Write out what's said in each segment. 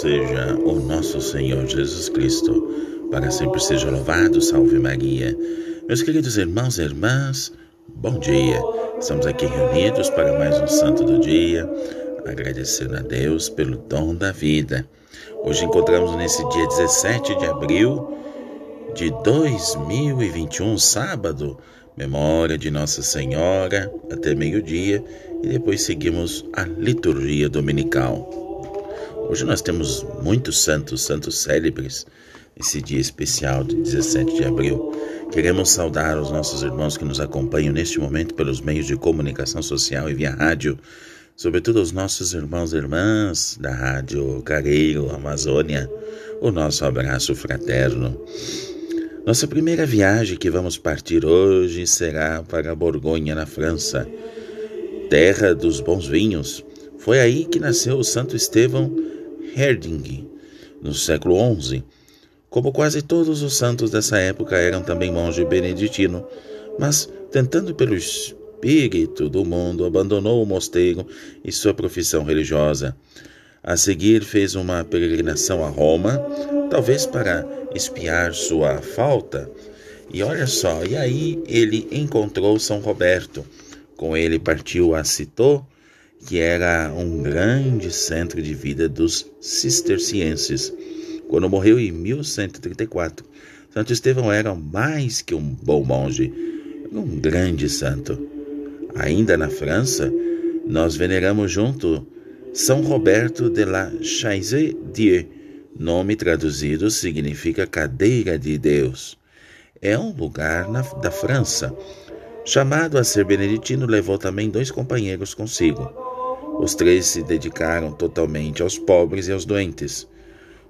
Seja o nosso Senhor Jesus Cristo, para sempre seja louvado, salve Maria. Meus queridos irmãos e irmãs, bom dia. Estamos aqui reunidos para mais um santo do dia, agradecendo a Deus pelo dom da vida. Hoje encontramos nesse dia 17 de abril de 2021, sábado, memória de Nossa Senhora até meio-dia e depois seguimos a liturgia dominical. Hoje nós temos muitos santos, santos célebres, esse dia especial de 17 de abril. Queremos saudar os nossos irmãos que nos acompanham neste momento pelos meios de comunicação social e via rádio, sobretudo os nossos irmãos e irmãs da Rádio Careiro, Amazônia, o nosso abraço fraterno. Nossa primeira viagem que vamos partir hoje será para Borgonha, na França, terra dos bons vinhos. Foi aí que nasceu o Santo Estevão Herding, no século XI. Como quase todos os santos dessa época eram também monge beneditino, mas, tentando pelo espírito do mundo, abandonou o mosteiro e sua profissão religiosa. A seguir, fez uma peregrinação a Roma, talvez para espiar sua falta. E olha só, e aí ele encontrou São Roberto. Com ele partiu a Citô que era um grande centro de vida dos cistercienses. Quando morreu em 1134, Santo Estevão era mais que um bom monge, um grande santo. Ainda na França, nós veneramos junto São Roberto de la Chaise-Dieu. Nome traduzido significa cadeira de Deus. É um lugar na, da França. Chamado a ser beneditino, levou também dois companheiros consigo. Os três se dedicaram totalmente aos pobres e aos doentes.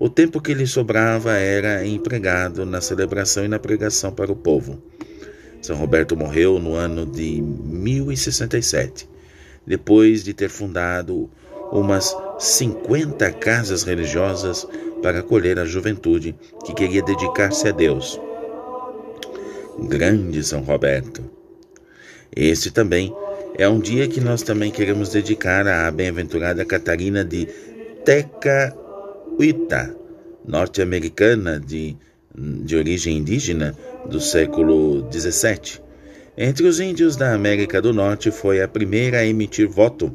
O tempo que lhe sobrava era empregado na celebração e na pregação para o povo. São Roberto morreu no ano de 1067, depois de ter fundado umas 50 casas religiosas para acolher a juventude que queria dedicar-se a Deus. Grande São Roberto. Este também é um dia que nós também queremos dedicar à bem-aventurada Catarina de Tecauita, norte-americana de, de origem indígena do século XVII. Entre os índios da América do Norte, foi a primeira a emitir voto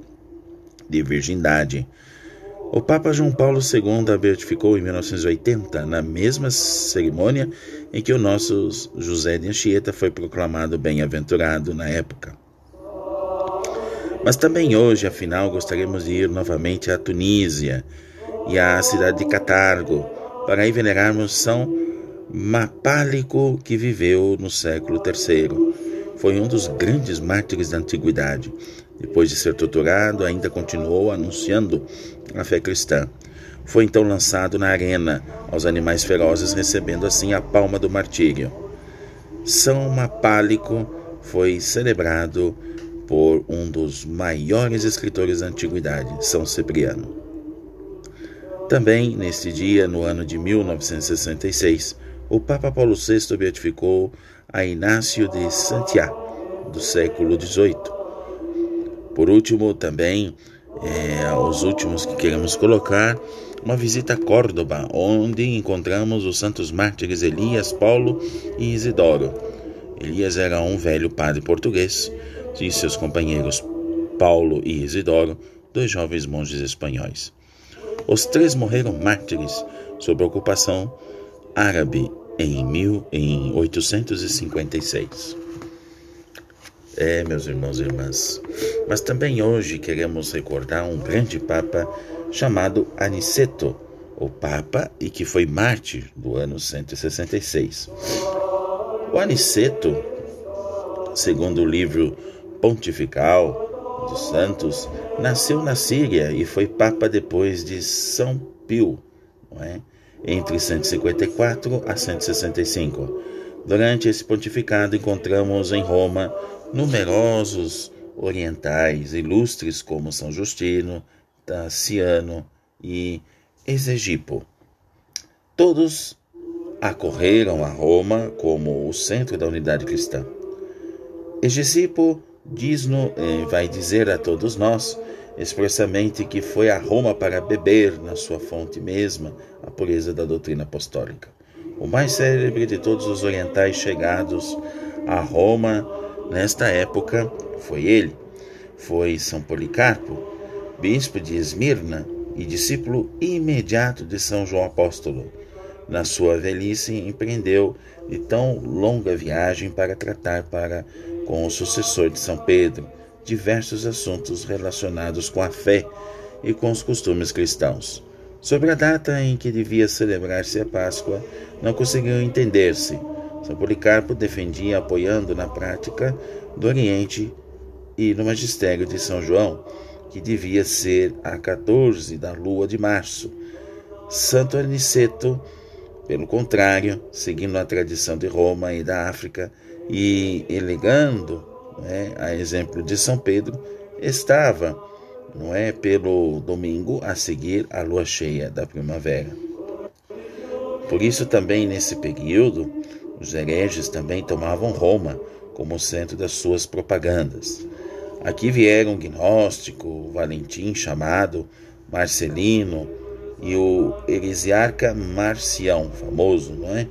de virgindade. O Papa João Paulo II a beatificou em 1980, na mesma cerimônia em que o nosso José de Anchieta foi proclamado bem-aventurado na época. Mas também hoje, afinal, gostaríamos de ir novamente à Tunísia e à cidade de Catargo para aí venerarmos São Mapálico, que viveu no século III. Foi um dos grandes mártires da antiguidade. Depois de ser torturado, ainda continuou anunciando a fé cristã. Foi então lançado na arena aos animais ferozes, recebendo assim a palma do martírio. São Mapálico foi celebrado por um dos maiores escritores da antiguidade, São Cipriano. Também, neste dia, no ano de 1966, o Papa Paulo VI beatificou a Inácio de Santiago, do século XVIII. Por último, também, é, os últimos que queremos colocar, uma visita a Córdoba, onde encontramos os santos mártires Elias, Paulo e Isidoro. Elias era um velho padre português e seus companheiros Paulo e Isidoro, dois jovens monges espanhóis. Os três morreram mártires sob a ocupação árabe em 1856. É, meus irmãos e irmãs, mas também hoje queremos recordar um grande papa chamado Aniceto, o papa e que foi mártir do ano 166. O Aniceto, segundo o livro pontifical dos santos, nasceu na Síria e foi papa depois de São Pio, é? entre 154 a 165. Durante esse pontificado, encontramos em Roma numerosos orientais ilustres como São Justino, Tassiano e Exegipo. Todos acorreram a Roma como o centro da unidade cristã. Egesipo diz-no, eh, vai dizer a todos nós expressamente que foi a Roma para beber na sua fonte mesma a pureza da doutrina apostólica. O mais célebre de todos os orientais chegados a Roma nesta época foi ele, foi São Policarpo, bispo de Esmirna e discípulo imediato de São João Apóstolo. Na sua velhice, empreendeu de tão longa viagem para tratar para com o sucessor de São Pedro diversos assuntos relacionados com a fé e com os costumes cristãos. Sobre a data em que devia celebrar-se a Páscoa, não conseguiu entender-se. São Policarpo defendia, apoiando na prática do Oriente e no magistério de São João, que devia ser a 14 da lua de março. Santo Aniceto, pelo contrário, seguindo a tradição de Roma e da África e elegando, né, a exemplo de São Pedro, estava, não é, pelo domingo a seguir a lua cheia da primavera. Por isso também nesse período os hereges também tomavam Roma como centro das suas propagandas. Aqui vieram Gnóstico, Valentim, chamado Marcelino, e o heresiarca Marcião, famoso, não é?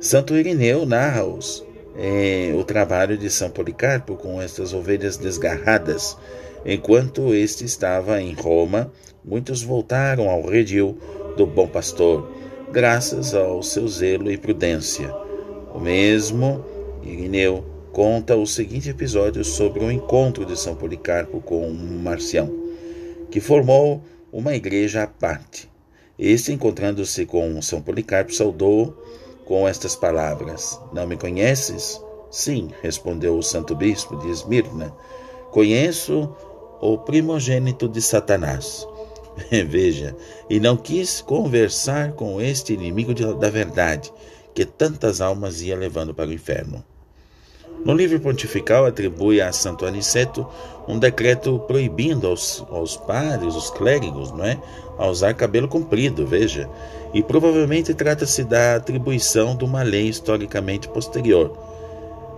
Santo Irineu narra-os é, o trabalho de São Policarpo com estas ovelhas desgarradas. Enquanto este estava em Roma, muitos voltaram ao redil do bom pastor, graças ao seu zelo e prudência. O mesmo Irineu conta o seguinte episódio sobre o encontro de São Policarpo com Marcião, que formou uma igreja à parte. Este, encontrando-se com São Policarpo, saudou com estas palavras: Não me conheces? Sim, respondeu o santo bispo de Esmirna. Conheço o primogênito de Satanás. Veja, e não quis conversar com este inimigo da verdade, que tantas almas ia levando para o inferno. No livro pontifical atribui a Santo Aniceto um decreto proibindo aos, aos padres, os clérigos, não é, a usar cabelo comprido, veja, e provavelmente trata-se da atribuição de uma lei historicamente posterior.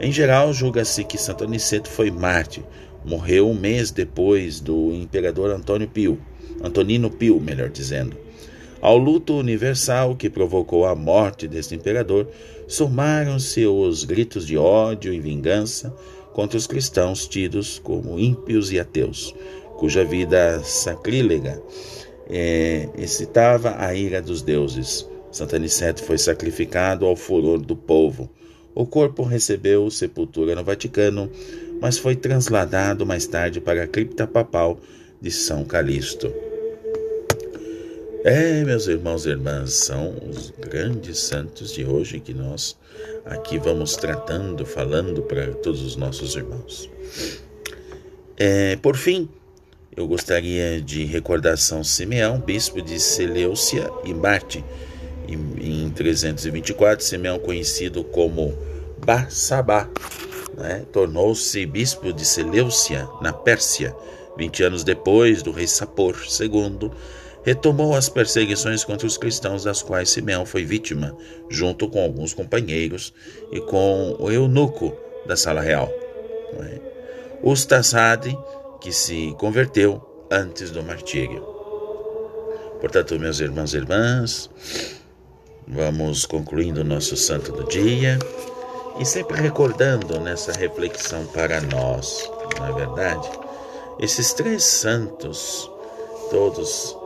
Em geral, julga-se que Santo Aniceto foi mártir, morreu um mês depois do imperador Antônio Pio, Antonino Pio, melhor dizendo. Ao luto universal que provocou a morte deste imperador, somaram-se os gritos de ódio e vingança contra os cristãos tidos como ímpios e ateus, cuja vida sacrílega é, excitava a ira dos deuses. Santo Aniceto foi sacrificado ao furor do povo. O corpo recebeu sepultura no Vaticano, mas foi trasladado mais tarde para a cripta papal de São Calixto. É, meus irmãos e irmãs, são os grandes santos de hoje que nós aqui vamos tratando, falando para todos os nossos irmãos. É, por fim, eu gostaria de recordar São Simeão, bispo de Seleucia e Marte. Em, em 324, Simeão, conhecido como Barsabá, né, tornou-se bispo de Seleucia, na Pérsia, 20 anos depois do rei Sapor II retomou as perseguições contra os cristãos, das quais Simeão foi vítima, junto com alguns companheiros e com o eunuco da sala real, é? Ustasade, que se converteu antes do martírio. Portanto, meus irmãos e irmãs, vamos concluindo o nosso santo do dia e sempre recordando nessa reflexão para nós, na é verdade, esses três santos, todos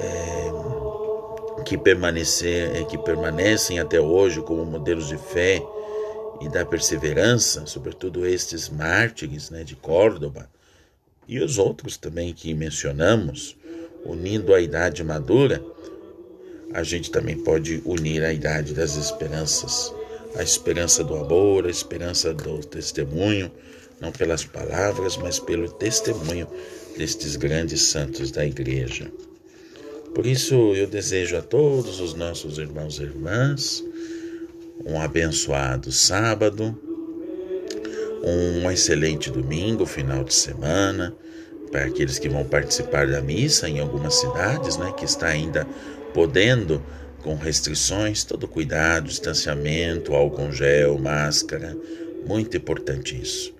é, que, permanecer, é, que permanecem até hoje como modelos de fé e da perseverança, sobretudo estes mártires né, de Córdoba e os outros também que mencionamos, unindo a idade madura, a gente também pode unir a idade das esperanças, a esperança do amor, a esperança do testemunho, não pelas palavras, mas pelo testemunho destes grandes santos da Igreja. Por isso eu desejo a todos os nossos irmãos e irmãs um abençoado sábado, um excelente domingo, final de semana, para aqueles que vão participar da missa em algumas cidades, né, que está ainda podendo com restrições, todo cuidado, distanciamento, álcool gel, máscara, muito importante isso.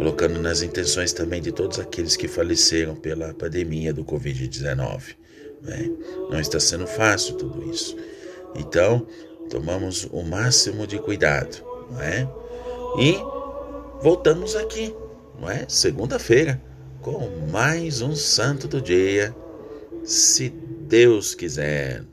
Colocando nas intenções também de todos aqueles que faleceram pela pandemia do Covid-19. Né? Não está sendo fácil tudo isso. Então, tomamos o máximo de cuidado, não é? E voltamos aqui, não é? Segunda-feira, com mais um santo do dia, se Deus quiser.